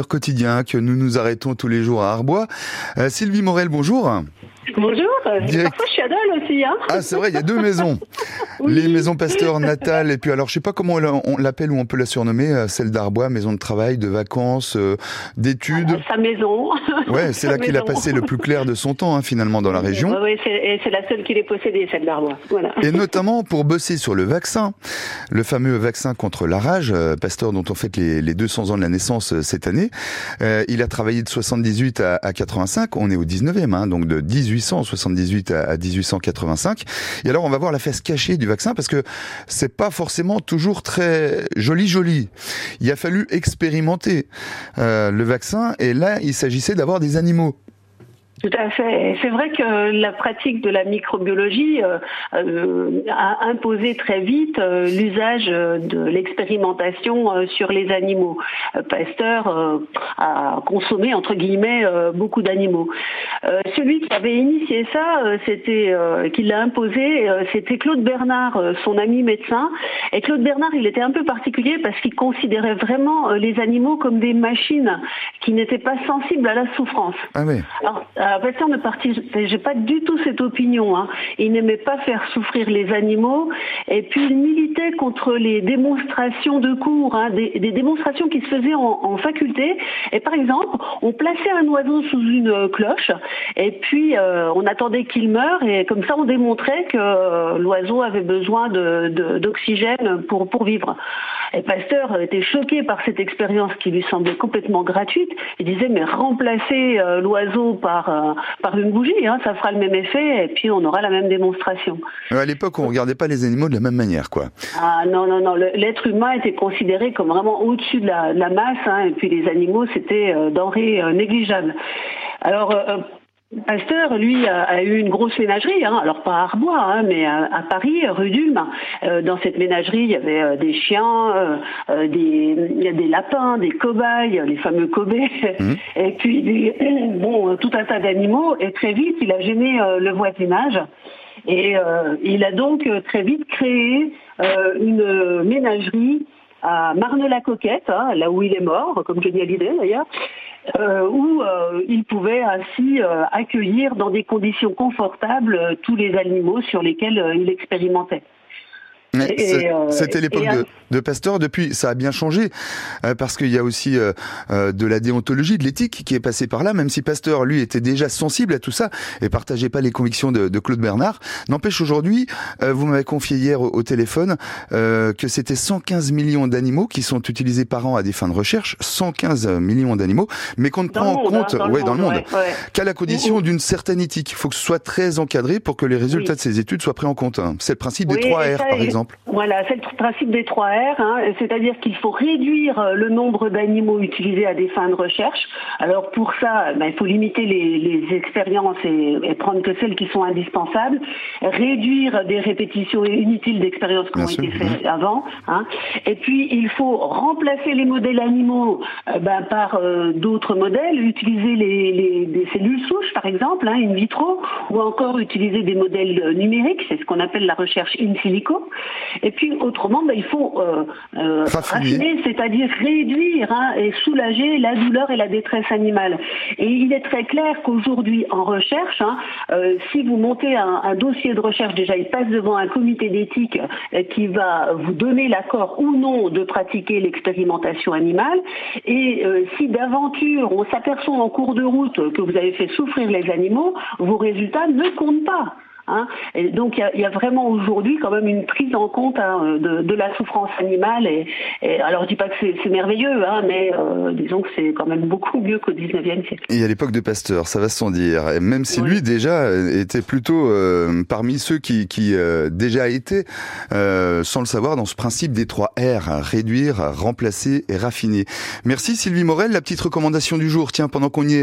quotidien que nous nous arrêtons tous les jours à Arbois. Euh, Sylvie Morel, bonjour. Bonjour, parfois je suis à Dole aussi. Hein ah c'est vrai, il y a deux maisons. Les maisons Pasteur, Natal, et puis alors je sais pas comment on l'appelle ou on peut la surnommer, euh, celle d'Arbois, maison de travail, de vacances, euh, d'études. sa maison. Ouais, c'est là qu'il a passé le plus clair de son temps hein, finalement dans la région. Oui, c'est la seule qu'il ait possédée, celle d'Arbois. Voilà. Et notamment pour bosser sur le vaccin, le fameux vaccin contre la rage, Pasteur dont on fête les, les 200 ans de la naissance cette année. Euh, il a travaillé de 78 à, à 85, on est au 19e, hein, donc de 1878 à, à 1885. Et alors on va voir la face cachée du vaccin parce que c'est pas forcément toujours très joli joli. Il a fallu expérimenter euh, le vaccin et là il s'agissait d'avoir des animaux. Tout à fait. C'est vrai que la pratique de la microbiologie euh, euh, a imposé très vite euh, l'usage de l'expérimentation sur les animaux. Pasteur a consommé entre guillemets beaucoup d'animaux. celui qui avait initié ça, c'était qui l'a imposé, c'était Claude Bernard, son ami médecin. Et Claude Bernard, il était un peu particulier parce qu'il considérait vraiment les animaux comme des machines qui n'étaient pas sensibles à la souffrance. Ah oui. Alors, Pasteur ne partageait pas du tout cette opinion. Hein. Il n'aimait pas faire souffrir les animaux et puis il militait contre les démonstrations de cours, hein, des, démonstrations qui se faisaient en, faculté. Et par exemple, on plaçait un oiseau sous une cloche et puis euh, on attendait qu'il meure et comme ça on démontrait que euh, l'oiseau avait besoin d'oxygène pour, pour vivre. Et Pasteur était choqué par cette expérience qui lui semblait complètement gratuite. Il disait mais remplacer euh, l'oiseau par par une bougie, hein, ça fera le même effet et puis on aura la même démonstration. À l'époque, on regardait pas les animaux de la même manière, quoi. Ah non non non, l'être humain était considéré comme vraiment au-dessus de la, masse, hein, et puis les animaux c'était euh, denrées euh, négligeables. Alors euh, Pasteur, lui, a, eu une grosse ménagerie, hein. alors pas à Arbois, hein, mais à, Paris, rue d'Ulm. Euh, dans cette ménagerie, il y avait euh, des chiens, euh, des, il y a des lapins, des cobayes, les fameux cobés, mmh. et puis bon, tout un tas d'animaux. Et très vite, il a gêné le voisinage. Et il a donc très vite créé une ménagerie à Marne-la-Coquette, hein, là où il est mort, comme Johnny Hallyday d'ailleurs, euh, où euh, il pouvait ainsi euh, accueillir dans des conditions confortables tous les animaux sur lesquels il expérimentait. Euh, c'était l'époque de, de, Pasteur. Depuis, ça a bien changé euh, parce qu'il y a aussi euh, de la déontologie, de l'éthique qui est passée par là. Même si Pasteur, lui, était déjà sensible à tout ça et partageait pas les convictions de, de Claude Bernard, n'empêche aujourd'hui, vous m'avez confié hier au, téléphone que c'était 115 millions d'animaux qui sont utilisés par an à des fins de recherche, 115 millions d'animaux, mais qu'on ne prend en compte, hein, ouais, dans le monde, qu'à la condition d'une certaine éthique. Il faut que ce soit très encadré pour que les résultats de ces études soient pris en compte. Hein. C'est le principe des 3 R, par exemple. Voilà, c'est le principe des 3 R, hein, c'est-à-dire qu'il faut réduire euh, le nombre d'animaux utilisés à des fins de recherche. Alors pour ça, ben, il faut limiter les, expériences et, prendre que celles qui sont indispensables, réduire des répétitions inutiles d'expériences qui ont été faites avant, hein. et puis il faut remplacer les modèles animaux euh, ben, par euh, d'autres modèles, utiliser les, des cellules souches par exemple, hein, in vitro, ou encore utiliser des modèles numériques, c'est ce qu'on appelle la recherche in silico. Et puis autrement, ben, il faut euh, euh raffiner, c'est-à-dire réduire hein, et soulager la douleur et la détresse animale. Et il est très clair qu'aujourd'hui, en recherche, hein, euh, si vous montez un, un, dossier de recherche, déjà il passe devant un comité d'éthique euh, qui va vous donner l'accord ou non de pratiquer l'expérimentation animale. Et euh, si d'aventure on s'aperçoit en cours de route que vous avez fait souffrir les animaux, vos résultats ne comptent pas. Hein. et donc il y, a vraiment aujourd'hui quand même une prise en compte hein, de, la souffrance animale. Et, alors je dis pas que c'est merveilleux, hein, mais euh, disons que c'est quand même beaucoup mieux qu'au 19e siècle. Et à l'époque de Pasteur, ça va sans dire. même si lui déjà était plutôt euh, parmi ceux qui, qui euh, déjà étaient, sans le savoir, dans ce principe des trois R réduire, remplacer et raffiner. Merci Sylvie Morel. La petite recommandation du jour. Tiens, pendant qu'on y est.